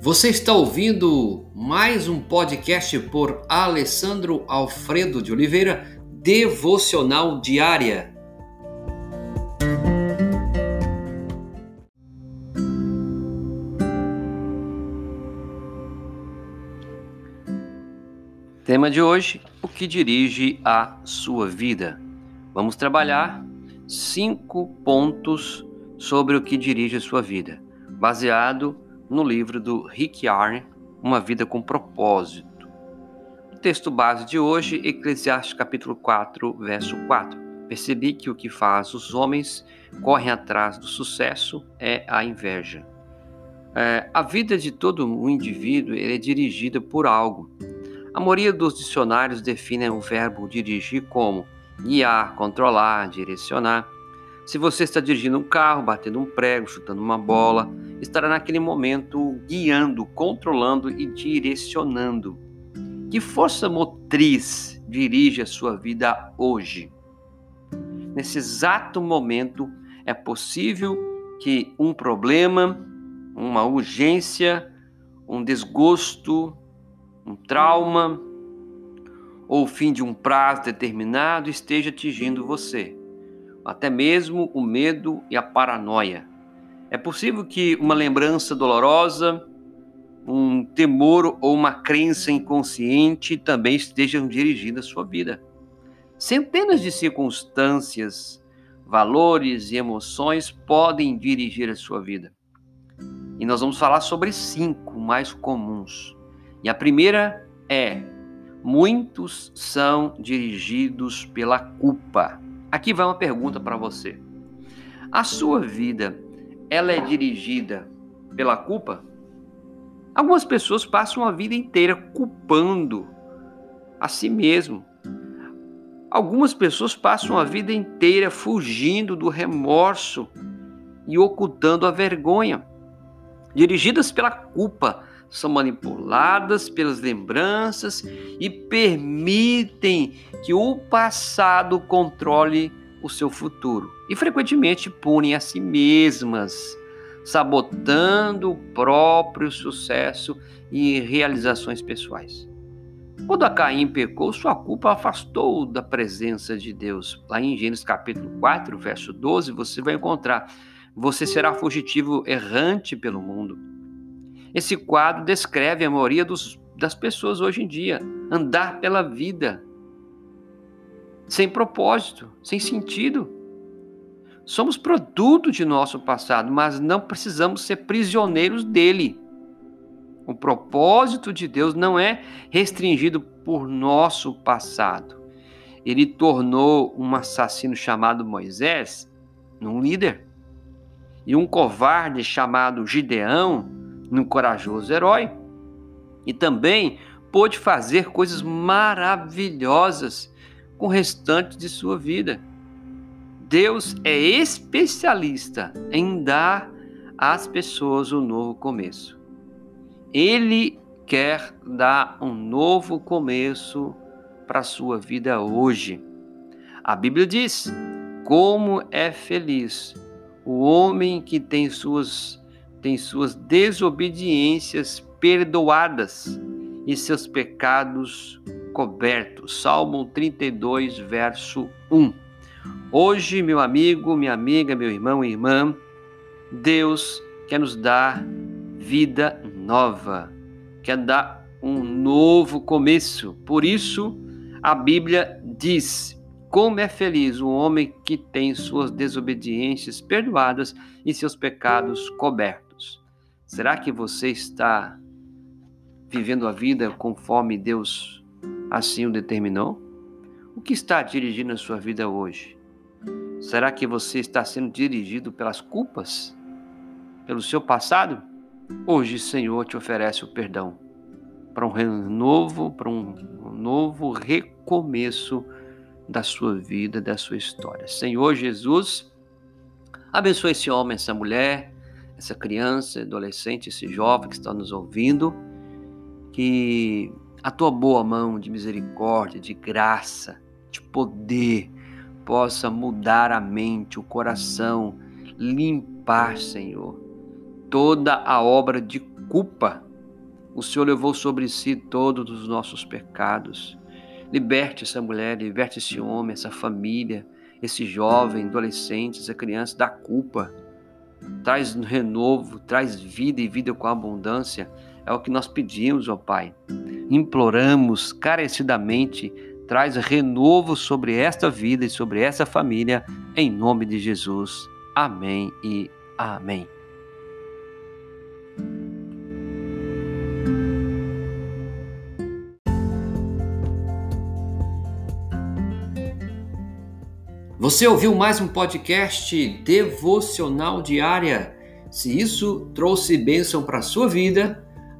Você está ouvindo mais um podcast por Alessandro Alfredo de Oliveira, Devocional Diária. Tema de hoje: o que dirige a sua vida. Vamos trabalhar cinco pontos sobre o que dirige a sua vida, baseado no livro do Rick Yarn, Uma Vida com Propósito. O texto base de hoje, Eclesiastes capítulo 4, verso 4. Percebi que o que faz os homens correm atrás do sucesso é a inveja. É, a vida de todo um indivíduo é dirigida por algo. A maioria dos dicionários define o verbo dirigir como guiar, controlar, direcionar. Se você está dirigindo um carro, batendo um prego, chutando uma bola, estará naquele momento guiando, controlando e direcionando. Que força motriz dirige a sua vida hoje? Nesse exato momento, é possível que um problema, uma urgência, um desgosto, um trauma ou o fim de um prazo determinado esteja atingindo você até mesmo o medo e a paranoia. É possível que uma lembrança dolorosa, um temor ou uma crença inconsciente também estejam dirigindo a sua vida. Centenas de circunstâncias, valores e emoções podem dirigir a sua vida. E nós vamos falar sobre cinco mais comuns. E a primeira é: muitos são dirigidos pela culpa. Aqui vai uma pergunta para você. A sua vida, ela é dirigida pela culpa? Algumas pessoas passam a vida inteira culpando a si mesmo. Algumas pessoas passam a vida inteira fugindo do remorso e ocultando a vergonha. Dirigidas pela culpa, são manipuladas pelas lembranças e permitem que o passado controle o seu futuro. E frequentemente punem a si mesmas, sabotando o próprio sucesso e realizações pessoais. Quando a Caim pecou, sua culpa afastou da presença de Deus. Lá em Gênesis capítulo 4, verso 12, você vai encontrar: Você será fugitivo errante pelo mundo esse quadro descreve a maioria dos, das pessoas hoje em dia, andar pela vida sem propósito, sem sentido. Somos produto de nosso passado, mas não precisamos ser prisioneiros dele. O propósito de Deus não é restringido por nosso passado. Ele tornou um assassino chamado Moisés num líder e um covarde chamado Gideão num corajoso herói. E também pôde fazer coisas maravilhosas com o restante de sua vida. Deus é especialista em dar às pessoas um novo começo. Ele quer dar um novo começo para a sua vida hoje. A Bíblia diz: como é feliz o homem que tem suas tem suas desobediências perdoadas e seus pecados cobertos. Salmo 32, verso 1. Hoje, meu amigo, minha amiga, meu irmão e irmã, Deus quer nos dar vida nova, quer dar um novo começo. Por isso, a Bíblia diz: como é feliz o homem que tem suas desobediências perdoadas e seus pecados cobertos. Será que você está vivendo a vida conforme Deus assim o determinou? O que está dirigindo a sua vida hoje? Será que você está sendo dirigido pelas culpas? Pelo seu passado? Hoje, o Senhor te oferece o perdão para um renovo, para um novo recomeço da sua vida, da sua história. Senhor Jesus, abençoe esse homem, essa mulher, essa criança, adolescente, esse jovem que está nos ouvindo, que a tua boa mão de misericórdia, de graça, de poder possa mudar a mente, o coração, limpar, Senhor, toda a obra de culpa O Senhor levou sobre si todos os nossos pecados. Liberte essa mulher, liberte esse homem, essa família, esse jovem, adolescente, essa criança da culpa. Traz renovo, traz vida e vida com abundância. É o que nós pedimos, ó Pai. Imploramos carecidamente, traz renovo sobre esta vida e sobre essa família, em nome de Jesus. Amém e amém. Você ouviu mais um podcast devocional diária? Se isso trouxe bênção para a sua vida,